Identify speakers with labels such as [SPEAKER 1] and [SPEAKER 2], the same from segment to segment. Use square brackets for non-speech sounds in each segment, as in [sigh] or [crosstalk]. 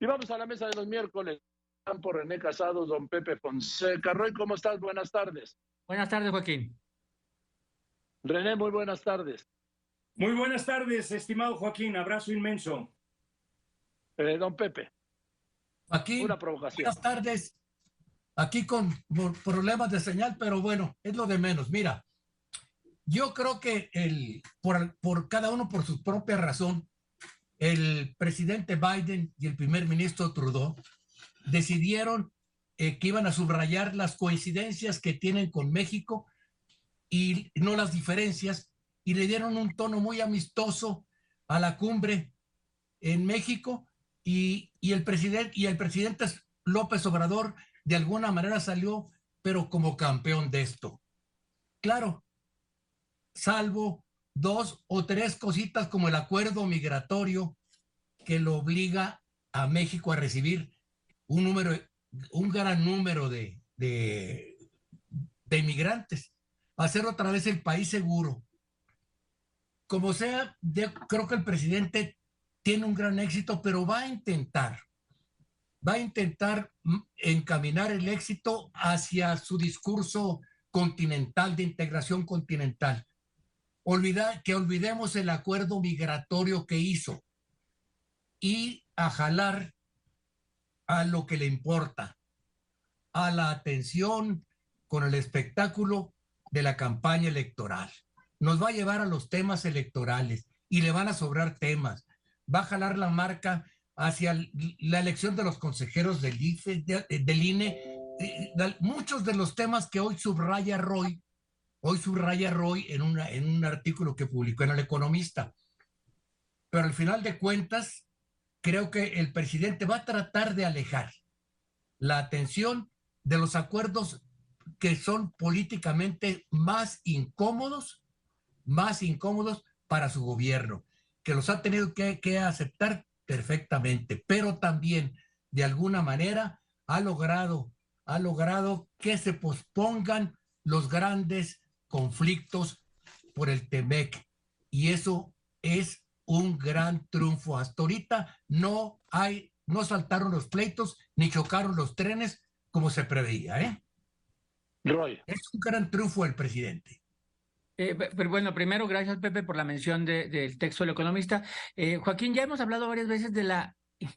[SPEAKER 1] Y vamos a la mesa de los miércoles. Por René Casado, don Pepe Fonseca. Roy, ¿cómo estás? Buenas tardes.
[SPEAKER 2] Buenas tardes, Joaquín.
[SPEAKER 1] René, muy buenas tardes.
[SPEAKER 3] Muy buenas tardes, estimado Joaquín. Abrazo inmenso.
[SPEAKER 1] Eh, don Pepe.
[SPEAKER 4] Aquí.
[SPEAKER 1] Una provocación.
[SPEAKER 4] Buenas tardes. Aquí con problemas de señal, pero bueno, es lo de menos. Mira, yo creo que el, por, por cada uno por su propia razón, el presidente Biden y el primer ministro Trudeau decidieron eh, que iban a subrayar las coincidencias que tienen con México y no las diferencias, y le dieron un tono muy amistoso a la cumbre en México y, y el presidente y el presidente López Obrador de alguna manera salió, pero como campeón de esto. Claro, salvo dos o tres cositas como el acuerdo migratorio que lo obliga a México a recibir un número, un gran número de, de, inmigrantes, a ser otra vez el país seguro. Como sea, creo que el presidente tiene un gran éxito, pero va a intentar, va a intentar encaminar el éxito hacia su discurso continental, de integración continental. Que olvidemos el acuerdo migratorio que hizo y a jalar a lo que le importa, a la atención con el espectáculo de la campaña electoral. Nos va a llevar a los temas electorales y le van a sobrar temas. Va a jalar la marca hacia la elección de los consejeros del, IFE, del INE. Muchos de los temas que hoy subraya Roy Hoy subraya Roy en, una, en un artículo que publicó en El Economista. Pero al final de cuentas, creo que el presidente va a tratar de alejar la atención de los acuerdos que son políticamente más incómodos, más incómodos para su gobierno, que los ha tenido que, aceptar perfectamente, pero también de alguna manera ha logrado, ha logrado que se pospongan los grandes conflictos por el TEMEC. Y eso es un gran triunfo. Hasta ahorita no hay, no saltaron los pleitos ni chocaron los trenes como se preveía, ¿eh?
[SPEAKER 1] Roy.
[SPEAKER 4] Es un gran triunfo del presidente.
[SPEAKER 2] Eh, pero bueno, primero, gracias Pepe por la mención del texto del economista. Eh, Joaquín, ya hemos hablado varias veces de la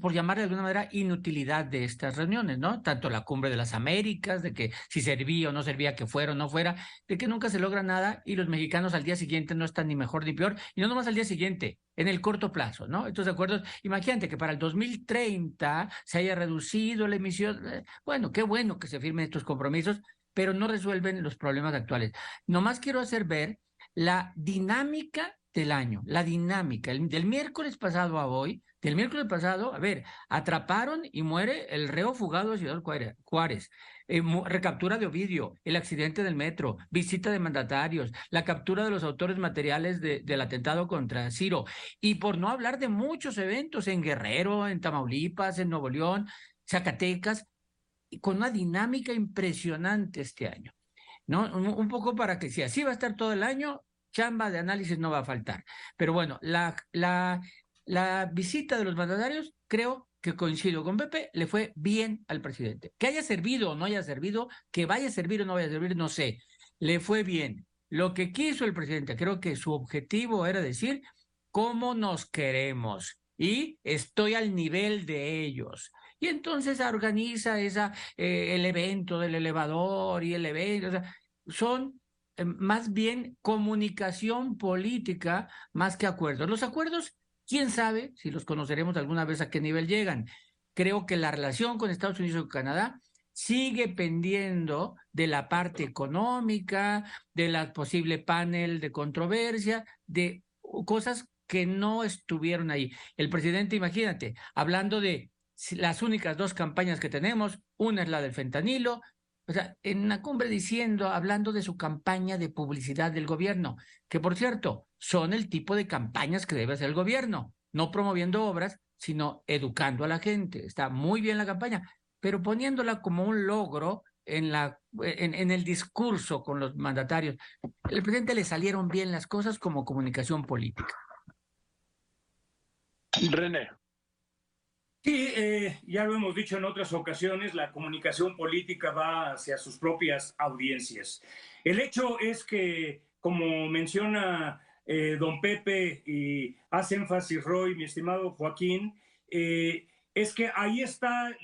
[SPEAKER 2] por llamar de alguna manera, inutilidad de estas reuniones, ¿no? Tanto la cumbre de las Américas, de que si servía o no servía, que fuera o no fuera, de que nunca se logra nada y los mexicanos al día siguiente no están ni mejor ni peor, y no nomás al día siguiente, en el corto plazo, ¿no? Estos acuerdos, imagínate que para el 2030 se haya reducido la emisión, eh, bueno, qué bueno que se firmen estos compromisos, pero no resuelven los problemas actuales. Nomás quiero hacer ver la dinámica del año, la dinámica. del miércoles pasado a hoy, del miércoles pasado, a ver, atraparon y muere el reo fugado de Ciudad Juárez, eh, recaptura de Ovidio, el accidente del metro, visita de mandatarios, la captura de los autores materiales del atentado contra Ciro, y por no hablar de muchos eventos en Guerrero, en Tamaulipas, en Nuevo León, Zacatecas, con una dinámica impresionante este año. ¿no? Un, poco para que si así va a estar todo el año, chamba de análisis no va a faltar. Pero bueno, la, la, la visita de los mandatarios, creo que coincido con Pepe, le fue bien al presidente. Que haya servido o no haya servido, que vaya a servir o no vaya a servir, no sé. Le fue bien. Lo que quiso el presidente, creo que su objetivo era decir cómo nos queremos y estoy al nivel de ellos. Y entonces organiza esa, eh, el evento del elevador y el evento. O sea, son eh, más bien comunicación política más que acuerdos. Los acuerdos, quién sabe si los conoceremos alguna vez a qué nivel llegan. Creo que la relación con Estados Unidos y Canadá sigue pendiendo de la parte económica, de la posible panel de controversia, de cosas que no estuvieron ahí. El presidente, imagínate, hablando de las únicas dos campañas que tenemos, una es la del fentanilo, o sea, en una cumbre diciendo, hablando de su campaña de publicidad del gobierno, que por cierto, son el tipo de campañas que debe hacer el gobierno, no promoviendo obras, sino educando a la gente. Está muy bien la campaña, pero poniéndola como un logro en, la, en, el discurso con los mandatarios. El presidente le salieron bien las cosas como comunicación política.
[SPEAKER 1] René.
[SPEAKER 3] Sí, eh, ya lo hemos dicho en otras ocasiones, la comunicación política va hacia sus propias audiencias. El hecho es que, como menciona eh, don Pepe y hace énfasis Roy, mi estimado Joaquín, eh, es que ahí está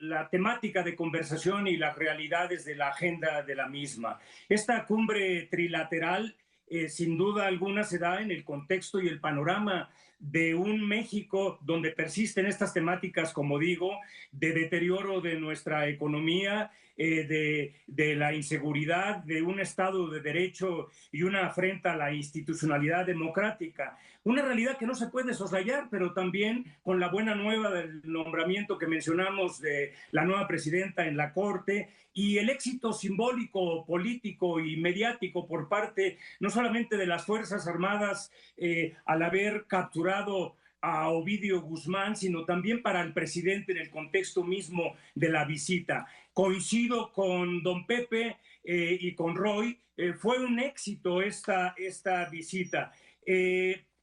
[SPEAKER 3] la temática de conversación y las realidades de la agenda de la misma. Esta cumbre trilateral, eh, sin duda alguna, se da en el contexto y el panorama de un México donde persisten estas temáticas, como digo, de deterioro de nuestra economía, eh, de, la inseguridad, de un Estado de Derecho y una afrenta a la institucionalidad democrática. Una realidad que no se puede soslayar, pero también con la buena nueva del nombramiento que mencionamos de la nueva presidenta en la Corte y el éxito simbólico, político y mediático por parte no solamente de las Fuerzas Armadas eh, al haber capturado a Ovidio Guzmán, sino también para el presidente en el contexto mismo de la visita. Coincido con don Pepe eh, y con Roy, eh, fue un éxito esta, esta visita.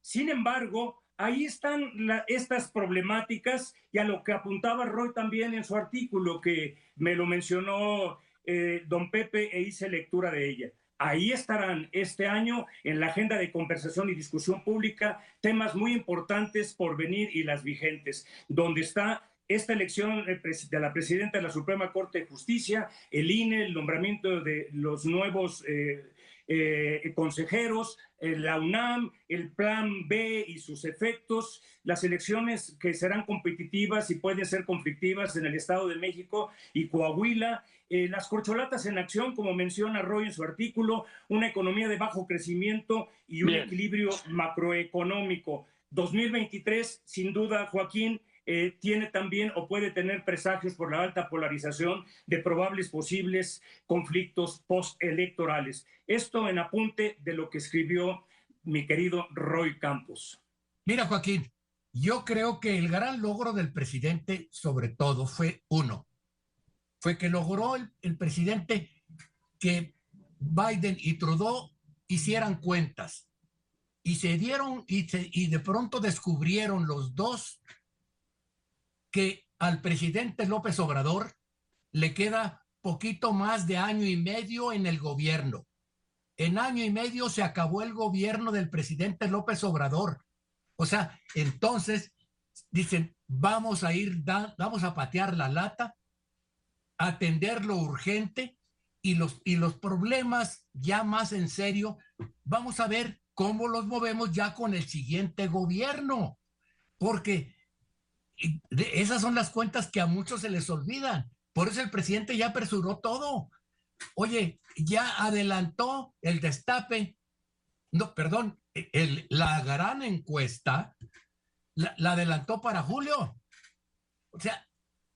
[SPEAKER 3] sin embargo, ahí están estas problemáticas y a lo que apuntaba Roy también en su artículo, que me lo mencionó eh, don Pepe e hice lectura de ella. Ahí estarán este año en la agenda de conversación y discusión pública temas muy importantes por venir y las vigentes, donde está esta elección de la presidenta de la Suprema Corte de Justicia, el INE, el nombramiento de los nuevos eh, eh, consejeros, eh, la UNAM, el Plan B y sus efectos, las elecciones que serán competitivas y pueden ser conflictivas en el Estado de México y Coahuila, eh, las corcholatas en acción, como menciona Roy en su artículo, una economía de bajo crecimiento y un equilibrio macroeconómico. 2023, sin duda, Joaquín, eh, tiene también o puede tener presagios por la alta polarización de probables posibles conflictos postelectorales. Esto en apunte de lo que escribió mi querido Roy Campos.
[SPEAKER 4] Mira, Joaquín, yo creo que el gran logro del presidente, sobre todo, fue uno. Fue que logró el, presidente que Biden y Trudeau hicieran cuentas y se dieron y, y de pronto descubrieron los dos que al presidente López Obrador le queda poquito más de año y medio en el gobierno. En año y medio se acabó el gobierno del presidente López Obrador. O sea, entonces dicen, vamos a ir, vamos a patear la lata, atender lo urgente y los, y los problemas ya más en serio, vamos a ver cómo los movemos ya con el siguiente gobierno. Porque esas son las cuentas que a muchos se les olvidan. Por eso el presidente ya apresuró todo. Oye, ya adelantó el destape. No, perdón, el, la gran encuesta la, la adelantó para julio. O sea,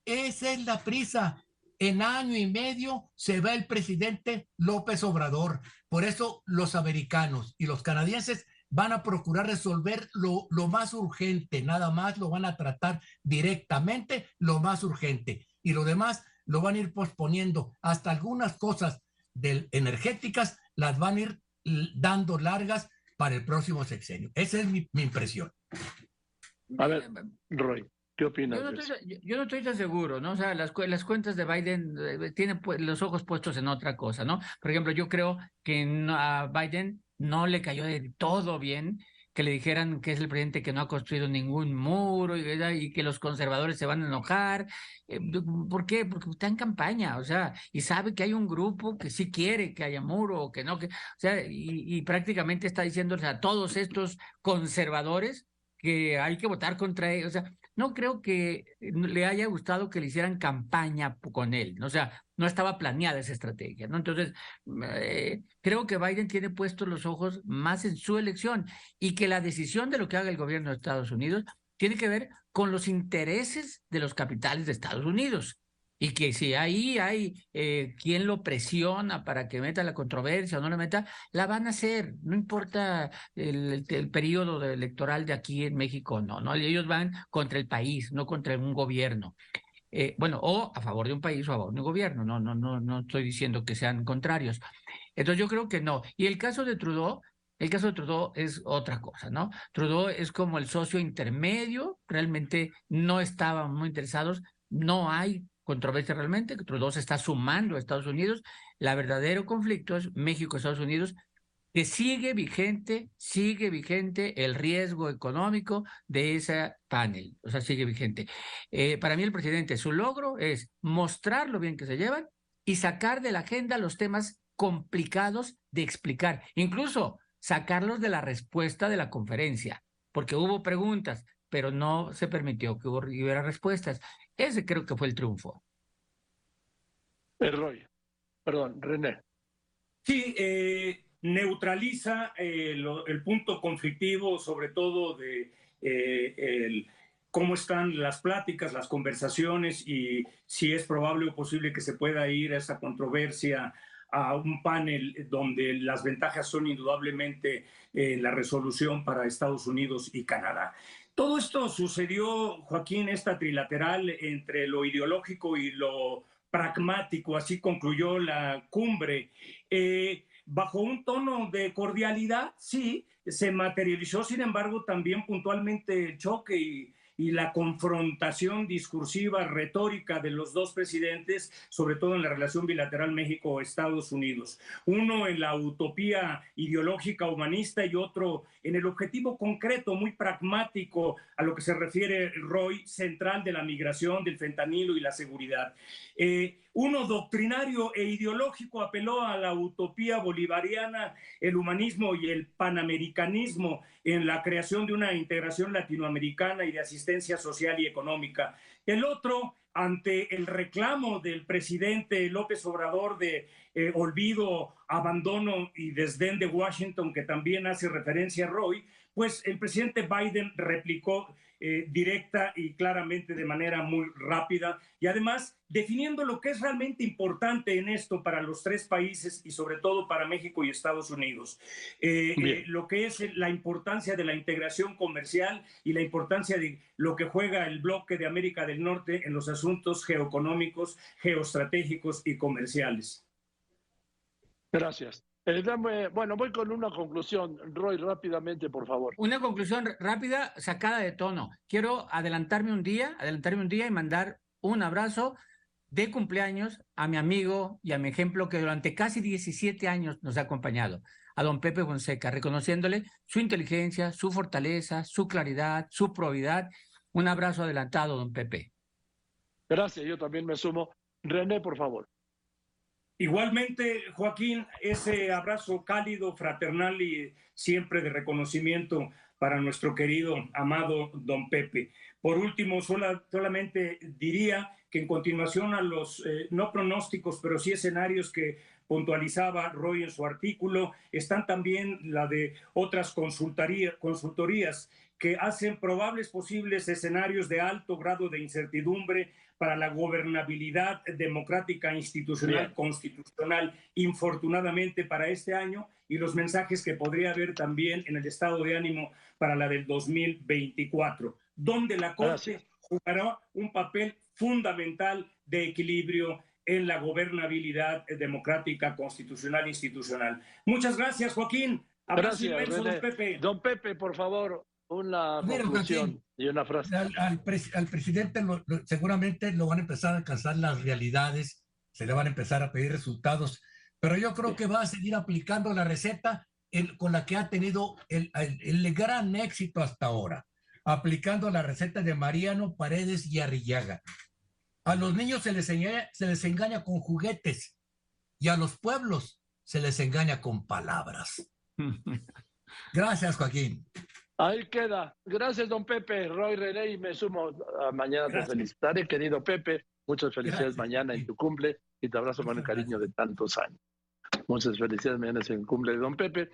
[SPEAKER 4] esa es la prisa. En año y medio se va el presidente López Obrador. Por eso los americanos y los canadienses van a procurar resolver lo, lo, más urgente, nada más lo van a tratar directamente, lo más urgente. Y lo demás lo van a ir posponiendo. Hasta algunas cosas del, energéticas las van a ir dando largas para el próximo sexenio. Esa es mi, mi impresión.
[SPEAKER 1] A ver, Roy. ¿Qué opinas?
[SPEAKER 2] Yo no, estoy, yo no estoy tan seguro, ¿no? O sea, las, las cuentas de Biden eh, tienen los ojos puestos en otra cosa, ¿no? Por ejemplo, yo creo que a Biden no le cayó de todo bien que le dijeran que es el presidente que no ha construido ningún muro y, que los conservadores se van a enojar. Eh, ¿Por qué? Porque está en campaña, o sea, y sabe que hay un grupo que sí quiere que haya muro o que no, que, o sea, y, prácticamente está diciéndole a todos estos conservadores que hay que votar contra ellos. O sea, no creo que le haya gustado que le hicieran campaña con él. O sea, no estaba planeada esa estrategia, ¿no? Entonces, eh, creo que Biden tiene puestos los ojos más en su elección y que la decisión de lo que haga el gobierno de Estados Unidos tiene que ver con los intereses de los capitales de Estados Unidos y que si ahí hay eh, quien lo presiona para que meta la controversia o no la meta, la van a hacer, no importa el, periodo electoral de aquí en México, no, no, ellos van contra el país, no contra un gobierno. Eh, bueno, o a favor de un país o a favor de un gobierno, no, no, no, no estoy diciendo que sean contrarios. Entonces yo creo que no. Y el caso de Trudeau, El caso de Trudeau es otra cosa, ¿no? Trudeau es como el socio intermedio, realmente no estaban muy interesados, no hay controversia realmente, Trudeau se está sumando a Estados Unidos, la verdadero conflicto es México-Estados Unidos, que sigue vigente, sigue vigente el riesgo económico de ese panel, o sea, sigue vigente. Eh, para mí el presidente, su logro es mostrar lo bien que se llevan y sacar de la agenda los temas complicados de explicar, incluso sacarlos de la respuesta de la conferencia, porque hubo preguntas, pero no se permitió que hubiera respuestas. Ese creo que fue el triunfo.
[SPEAKER 1] Roy, perdón, René.
[SPEAKER 3] Sí, eh, neutraliza eh, el punto conflictivo, sobre todo de eh, cómo están las pláticas, las conversaciones y si es probable o posible que se pueda ir a esa controversia a un panel donde las ventajas son indudablemente eh, la resolución para Estados Unidos y Canadá. Todo esto sucedió, Joaquín, esta trilateral entre lo ideológico y lo pragmático, así concluyó la cumbre. Bajo un tono de cordialidad, sí, se materializó, sin embargo, también puntualmente el choque y, y la confrontación discursiva, retórica de los dos presidentes, sobre todo en la relación bilateral México-Estados Unidos. Uno en la utopía ideológica humanista y otro en el objetivo concreto, muy pragmático a lo que se refiere Roy, central de la migración, del fentanilo y la seguridad. Eh, uno doctrinario e ideológico apeló a la utopía bolivariana, el humanismo y el panamericanismo en la creación de una integración latinoamericana y de asistencia social y económica. El otro, ante el reclamo del presidente López Obrador de eh, olvido, abandono y desdén de Washington, que también hace referencia a Roy, pues el presidente Biden replicó eh, directa y claramente de manera muy rápida y además definiendo lo que es realmente importante en esto para los tres países y sobre todo para México y Estados Unidos. Eh, eh, lo que es la importancia de la integración comercial y la importancia de lo que juega el bloque de América del Norte en los asuntos geoeconómicos, geoestratégicos y comerciales.
[SPEAKER 1] Gracias. Eh, bueno, voy con una conclusión. Roy, rápidamente, por favor.
[SPEAKER 2] Una conclusión rápida, sacada de tono. Quiero adelantarme un día, adelantarme un día y mandar un abrazo de cumpleaños a mi amigo y a mi ejemplo que durante casi 17 años nos ha acompañado, a don Pepe Fonseca, reconociéndole su inteligencia, su fortaleza, su claridad, su probidad. Un abrazo adelantado, don Pepe.
[SPEAKER 1] Gracias, yo también me sumo. René, por favor.
[SPEAKER 3] Igualmente, Joaquín, ese abrazo cálido, fraternal y siempre de reconocimiento para nuestro querido, amado don Pepe. Por último, solamente diría que en continuación a los, eh, no pronósticos, pero sí escenarios que puntualizaba Roy en su artículo, están también la de otras consultorías que hacen probables posibles escenarios de alto grado de incertidumbre para la gobernabilidad democrática, institucional, constitucional, infortunadamente para este año, y los mensajes que podría haber también en el estado de ánimo para la del 2024, donde la Corte jugará un papel fundamental de equilibrio en la gobernabilidad democrática, constitucional, institucional. Muchas gracias, Joaquín.
[SPEAKER 1] gracias, don Pepe. Don Pepe, por favor, una conclusión y una frase.
[SPEAKER 4] Al, presidente seguramente lo van a empezar a alcanzar las realidades, se le van a empezar a pedir resultados, pero yo creo que va a seguir aplicando la receta con la que ha tenido el, el, gran éxito hasta ahora, aplicando la receta de Mariano Paredes y Arrillaga. A los niños se les, se les engaña con juguetes y a los pueblos se les engaña con palabras. [laughs] Gracias, Joaquín.
[SPEAKER 1] Ahí queda. Gracias, don Pepe. Roy René, y me sumo. A mañana te felicitaré, querido Pepe. Muchas felicidades mañana en tu cumple y te abrazo con el cariño de tantos años. Muchas felicidades mañana en el cumple de don Pepe.